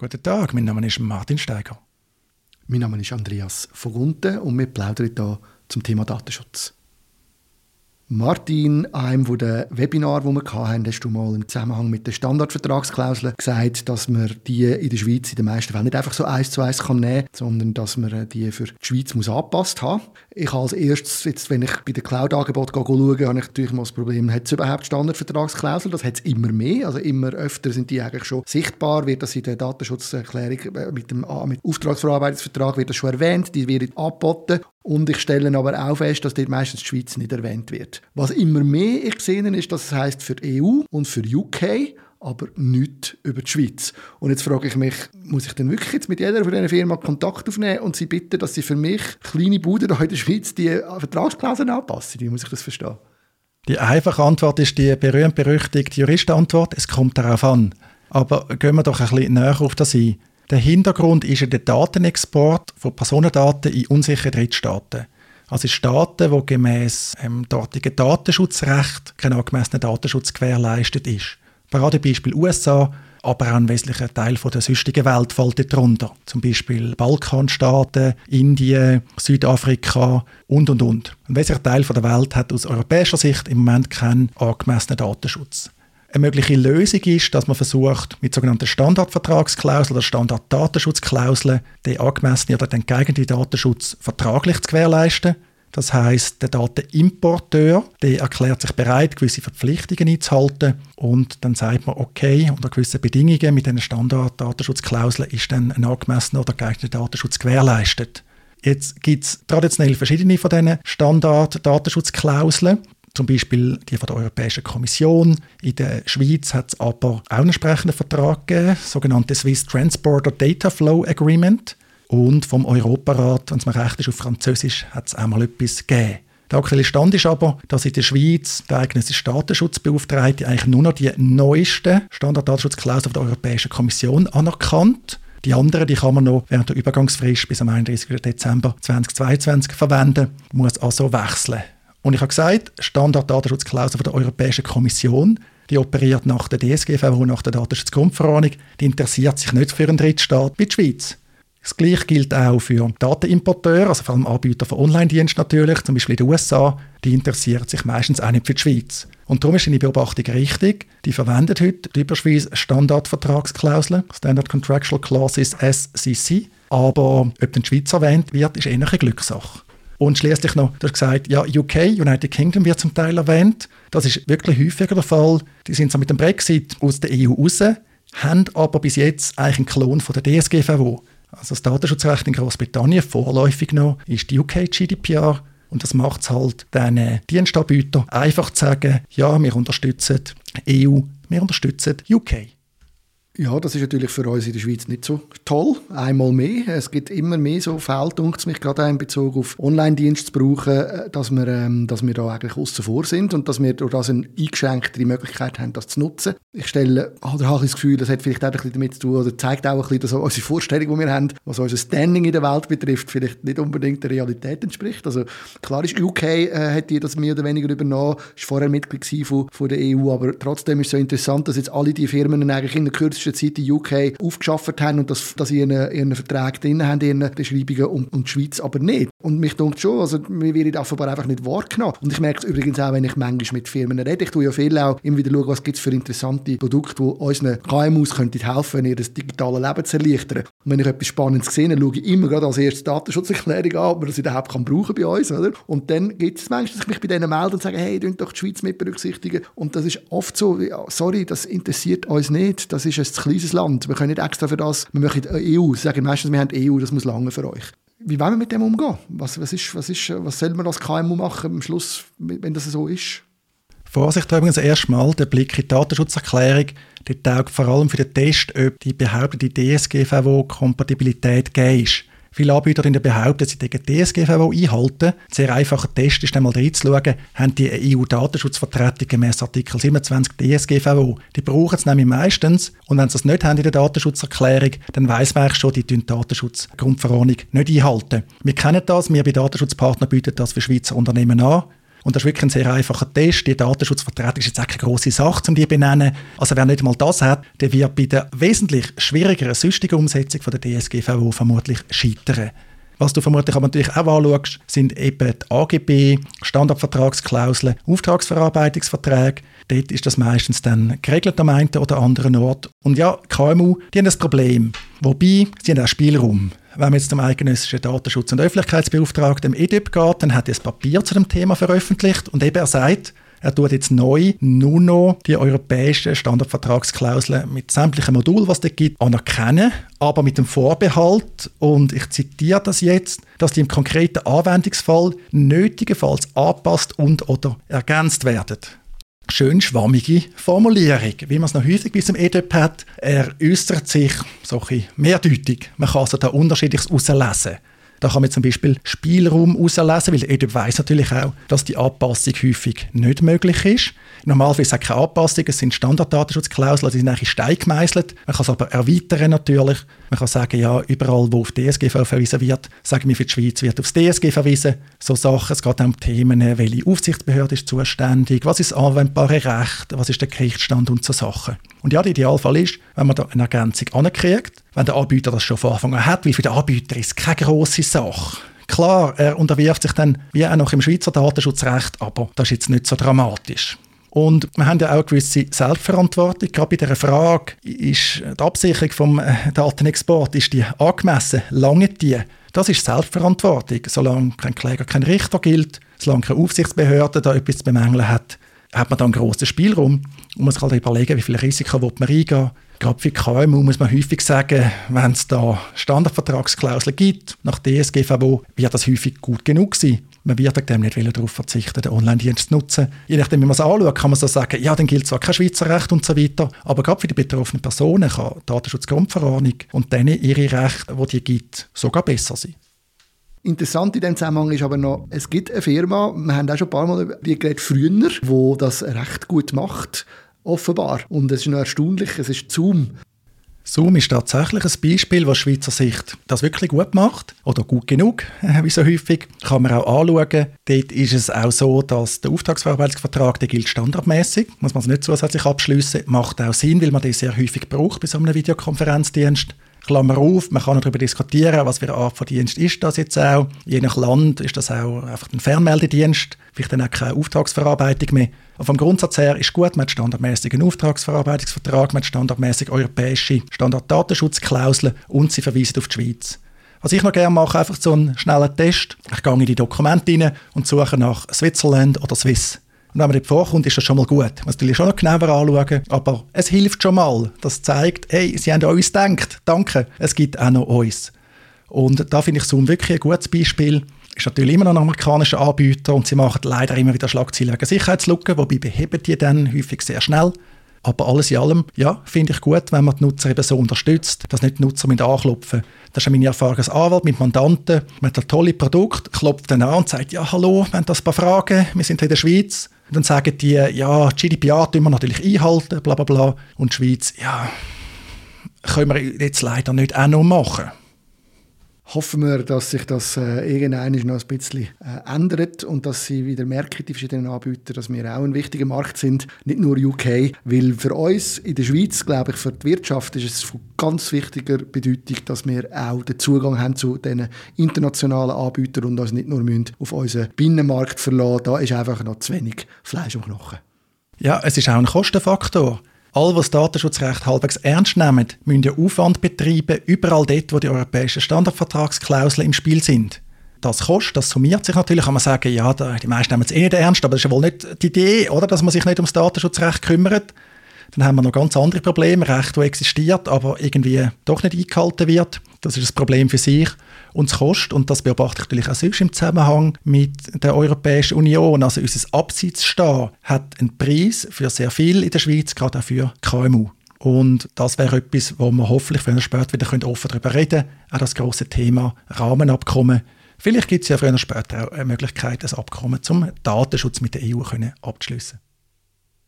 Guten Tag, mein Name ist Martin Steiger. Mein Name ist Andreas Vogunten und wir plaudern hier zum Thema Datenschutz. Martin, einem der Webinar, wo wir hatten, hast du mal im Zusammenhang mit den Standardvertragsklauseln gesagt, dass man die in der Schweiz in den meisten Fällen nicht einfach so eins zu eins nehmen kann, sondern dass man die für die Schweiz muss angepasst haben Ich als erstes, jetzt, wenn ich bei den Cloud-Angeboten schaue, habe ich natürlich mal das Problem, hat es überhaupt Standardvertragsklauseln? Das hat es immer mehr, also immer öfter sind die eigentlich schon sichtbar, wird das in der Datenschutzerklärung äh, mit dem mit Auftragsverarbeitungsvertrag wird das schon erwähnt, die werden angeboten und ich stelle aber auch fest, dass dort meistens die Schweiz nicht erwähnt wird. Was immer mehr ich sehe, ist, dass es heißt für EU und für UK, aber nicht über die Schweiz. Und jetzt frage ich mich, muss ich denn wirklich jetzt mit jeder von diesen Firma Kontakt aufnehmen und sie bitten, dass sie für mich kleine Buden in der Schweiz die Vertragsklauseln anpassen? Wie muss ich das verstehen? Die einfache Antwort ist die berühmt-berüchtigte Juristenantwort, es kommt darauf an. Aber gehen wir doch ein bisschen näher auf das ein. Der Hintergrund ist der Datenexport von Personendaten in unsichere Drittstaaten. Also Staaten, wo gemäß dem dortigen Datenschutzrecht kein angemessener Datenschutz gewährleistet ist. Paradebeispiel USA, aber auch ein wesentlicher Teil der sonstigen Welt fällt darunter. Zum Beispiel Balkanstaaten, Indien, Südafrika und, und, und. Ein wesentlicher Teil der Welt hat aus europäischer Sicht im Moment keinen angemessenen Datenschutz. Eine mögliche Lösung ist, dass man versucht, mit sogenannten Standardvertragsklauseln oder Standarddatenschutzklauseln den angemessenen oder den geeigneten Datenschutz vertraglich zu gewährleisten. Das heißt, der Datenimporteur, der erklärt sich bereit, gewisse Verpflichtungen einzuhalten und dann sagt man, okay, unter gewissen Bedingungen mit diesen Standarddatenschutzklauseln ist dann ein angemessener oder geeigneter Datenschutz gewährleistet. Jetzt gibt es traditionell verschiedene von diesen Standarddatenschutzklauseln zum Beispiel die von der Europäischen Kommission. In der Schweiz hat es aber auch einen entsprechenden Vertrag gegeben, sogenannte Swiss Transporter Data Flow Agreement. Und vom Europarat, wenn es mir recht ist, auf Französisch, hat es auch mal etwas gegeben. Der aktuelle Stand ist aber, dass in der Schweiz der eigene Datenschutzbeauftragte eigentlich nur noch die neuesten Standarddatenschutzklauseln der Europäischen Kommission anerkannt. Die anderen die kann man noch während der Übergangsfrist bis am 31. Dezember 2022 verwenden, muss also wechseln. Und ich habe gesagt, Standarddatenschutzklausel der Europäischen Kommission, die operiert nach der DSGVO, nach der Datenschutzgrundverordnung, die interessiert sich nicht für einen Drittstaat wie die Schweiz. Das Gleiche gilt auch für Datenimporteure, also vor allem Anbieter von Online-Diensten natürlich, zum Beispiel in den USA, die interessieren sich meistens auch nicht für die Schweiz. Und darum ist die Beobachtung richtig. Die verwenden heute die Überschweiz Standardvertragsklauseln, Standard Contractual Clauses SCC. Aber ob die Schweiz erwähnt wird, ist eher eine Glückssache. Und schließlich noch, du hast gesagt, ja, UK, United Kingdom wird zum Teil erwähnt. Das ist wirklich häufiger der Fall. Die sind so mit dem Brexit aus der EU raus, haben aber bis jetzt eigentlich einen Klon von der DSGVO. Also das Datenschutzrecht in Großbritannien, vorläufig noch, ist die UK GDPR. Und das macht es halt den Dienstanbietern einfach zu sagen, ja, wir unterstützen EU, wir unterstützen UK. Ja, das ist natürlich für uns in der Schweiz nicht so toll. Einmal mehr. Es gibt immer mehr so Fälle, mich gerade auch in Bezug auf Online-Dienst zu brauchen, äh, dass wir, ähm, dass wir da eigentlich außen vor sind und dass wir durch das eine eingeschränktere Möglichkeit haben, das zu nutzen. Ich stelle, oder habe das Gefühl, das hat vielleicht auch ein bisschen damit zu tun, oder zeigt auch ein bisschen, dass unsere Vorstellung, die wir haben, was unser Standing in der Welt betrifft, vielleicht nicht unbedingt der Realität entspricht. Also klar ist, UK äh, hat die das mehr oder weniger übernommen, ist vorher Mitglied von, von der EU, aber trotzdem ist es so interessant, dass jetzt alle die Firmen eigentlich in der kürzesten kürzesten Zeit in UK aufgeschafft haben und das, dass sie ihren, ihren Vertrag drin haben, ihren Beschreibungen und, und die Schweiz aber nicht. Und mich denkt schon, also wir werden offenbar einfach nicht wahrgenommen. Und ich merke es übrigens auch, wenn ich manchmal mit Firmen rede. Ich tue ja viel auch immer wieder schauen, was gibt es für interessante Produkte, die unseren KMUs könnten helfen, ihr digitales Leben zu erleichtern. Und wenn ich etwas Spannendes sehe, dann schaue ich immer gerade als erstes Datenschutzerklärung an, ob man das überhaupt kann brauchen bei uns. Oder? Und dann gibt es manchmal, dass ich mich bei denen melde und sage, hey, ihr doch die Schweiz mit berücksichtigen. Und das ist oft so, ja, sorry, das interessiert uns nicht. Das ist ein kleines Land. Wir können nicht extra für das, wir möchten EU. Sie sagen meistens, wir haben EU, das muss lange für euch. Wie wollen wir mit dem umgehen? Was, was, ist, was, ist, was soll man als KMU machen am Schluss, wenn das so ist? Vorsicht übrigens erstmal, der Blick in die Datenschutzerklärung, der taugt vor allem für den Test, ob die behauptete DSGVO-Kompatibilität gegeben ist. Viele Anbieter behaupten, sie die DSGVO einhalten. Ein sehr einfacher Test ist einmal reinzuschauen, haben die EU-Datenschutzvertretung gemäß Artikel 27 DSGVO. Die brauchen es nämlich meistens und wenn sie es nicht haben in der Datenschutzerklärung, dann weiss man schon, die die Datenschutzgrundverordnung nicht einhalten. Wir kennen das, wir bei Datenschutzpartnern bieten das für Schweizer Unternehmen an. Und das ist wirklich ein sehr einfacher Test. Die Datenschutzvertretung ist jetzt keine grosse Sache, um die zu benennen. Also wer nicht mal das hat, der wird bei der wesentlich schwierigeren sonstigen Umsetzung von der DSGVO vermutlich scheitern. Was du vermutlich aber natürlich auch anschaust, sind eben die AGB, Standardvertragsklauseln, Auftragsverarbeitungsverträge. Dort ist das meistens dann geregelt am einen oder anderen Ort. Und ja, KMU, die haben das Problem. Wobei, sie haben auch Spielraum. Wenn man jetzt zum eidgenössischen Datenschutz- und Öffentlichkeitsbeauftragten EDIP geht, dann hat er ein Papier zu dem Thema veröffentlicht und eben er sagt, er tut jetzt neu nur noch die europäischen Standardvertragsklauseln mit sämtlichen Modulen, was es gibt, anerkennen, aber mit dem Vorbehalt, und ich zitiere das jetzt, dass die im konkreten Anwendungsfall nötigenfalls angepasst und oder ergänzt werden schön schwammige Formulierung, wie man es noch häufig bei diesem EDEP hat. Er äußert sich so ein mehrdeutig. Man kann also da unterschiedliches herauslesen. Da kann man zum Beispiel Spielraum herauslesen, weil EDUB weiß natürlich auch, dass die Anpassung häufig nicht möglich ist. Normalerweise ist es keine Anpassung, es sind Standarddatenschutzklauseln, die sind eigentlich Stein gemeißelt. Man kann es aber erweitern natürlich. Man kann sagen, ja, überall, wo auf DSG verwiesen wird, sagen wir für die Schweiz, wird aufs DSG verwiesen. So Sachen, es geht auch um Themen, welche Aufsichtsbehörde ist zuständig, was ist das anwendbare Recht, was ist der Gerichtsstand und so Sachen. Und ja, der Idealfall ist, wenn man da eine Ergänzung ankriegt, wenn der Anbieter das schon von Anfang an hat, weil für den Anbieter ist es keine grosse Sache. Klar, er unterwirft sich dann wie auch noch im Schweizer Datenschutzrecht, aber das ist jetzt nicht so dramatisch. Und wir haben ja auch gewisse Selbstverantwortung. Gerade bei dieser Frage, ist die Absicherung vom äh, Datenexport, angemessen? Lange die? Das ist Selbstverantwortung. Solange kein Kläger, kein Richter gilt, solange keine Aufsichtsbehörde da etwas zu bemängeln hat, hat man da einen grossen Spielraum und muss sich halt überlegen, wie viel Risiko will man eingehen Gerade für KMU muss man häufig sagen, wenn es da Standardvertragsklauseln gibt, nach DSGVO, wird das häufig gut genug sein. Man wird dem nicht darauf verzichten, den Online-Dienst zu nutzen. Je nachdem, wie man es anschaut, kann man so sagen, ja, dann gilt zwar kein Schweizer Recht und so weiter, aber gerade für die betroffenen Personen kann die Datenschutzgrundverordnung und dann ihre Rechte, die die gibt, sogar besser sein. Interessant in diesem Zusammenhang ist aber noch, es gibt eine Firma, wir haben auch schon ein paar Mal über die geredet früher, die das recht gut macht, offenbar. Und es ist noch erstaunlich, es ist Zoom. Zoom ist tatsächlich ein Beispiel, was Schweizer Sicht das wirklich gut macht oder gut genug, wie so häufig. Kann man auch anschauen. Dort ist es auch so, dass der Auftragsverarbeitungsvertrag, der gilt standardmäßig, muss man es nicht zusätzlich abschließen. Macht auch Sinn, weil man den sehr häufig braucht bei so einem Videokonferenzdienst. Klammer auf, man kann darüber diskutieren, was für eine Art von Dienst ist das jetzt auch. Je nach Land ist das auch einfach ein Fernmeldedienst, vielleicht dann auch keine Auftragsverarbeitung mehr. Aber vom Grundsatz her ist gut, man hat standardmäßigen Auftragsverarbeitungsvertrag, man hat standardmäßig europäische Standarddatenschutzklauseln und sie verweisen auf die Schweiz. Was ich noch gerne mache, einfach so einen schnellen Test. Ich gehe in die Dokumente rein und suche nach Switzerland oder Swiss. Und wenn man dort vorkommt, ist das schon mal gut. Man muss natürlich schon noch genauer anschauen, aber es hilft schon mal. Das zeigt, hey, sie haben an uns gedacht. Danke, es gibt auch noch uns. Und da finde ich Zoom wirklich ein gutes Beispiel. Ist natürlich immer noch ein amerikanischer Anbieter und sie machen leider immer wieder Schlagzeilen wegen Sicherheitslücken, wobei beheben die dann häufig sehr schnell. Aber alles in allem, ja, finde ich gut, wenn man die Nutzer eben so unterstützt, dass nicht die Nutzer mit anklopfen. Das ist meine Erfahrung als Anwalt mit Mandanten. Man hat ein tolles Produkt, klopft dann an und sagt, ja, hallo, wir haben das ein paar Fragen, wir sind in der Schweiz. Und dann sagen die, ja, GDPR tun wir natürlich einhalten, bla bla bla. Und die Schweiz, ja, können wir jetzt leider nicht auch noch machen hoffen wir, dass sich das äh, irgendwann noch ein bisschen äh, ändert und dass sie wieder merken, die verschiedenen Anbieter, dass wir auch ein wichtiger Markt sind, nicht nur UK, weil für uns in der Schweiz, glaube ich, für die Wirtschaft ist es von ganz wichtiger Bedeutung, dass wir auch den Zugang haben zu diesen internationalen Anbietern und uns nicht nur auf unseren Binnenmarkt verlassen. Da ist einfach noch zu wenig Fleisch und Knochen. Ja, es ist auch ein Kostenfaktor. Alle, die das Datenschutzrecht halbwegs ernst nehmen, müssen ja Aufwand betreiben, überall dort, wo die europäischen Standardvertragsklauseln im Spiel sind. Das kostet, das summiert sich natürlich. Kann man sagen, ja, die meisten nehmen es eh nicht ernst, aber das ist ja wohl nicht die Idee, oder, dass man sich nicht ums Datenschutzrecht kümmert. Dann haben wir noch ganz andere Probleme, Recht, das existiert, aber irgendwie doch nicht eingehalten wird. Das ist das Problem für sich und es kostet, und das beobachte ich natürlich auch sonst im Zusammenhang mit der Europäischen Union, also unser Abseitsstehen hat einen Preis für sehr viel in der Schweiz, gerade auch für KMU. Und das wäre etwas, wo wir hoffentlich früher oder später wieder offen darüber reden können. Auch das große Thema Rahmenabkommen. Vielleicht gibt es ja früher oder später auch eine Möglichkeit, das Abkommen zum Datenschutz mit der EU abzuschließen.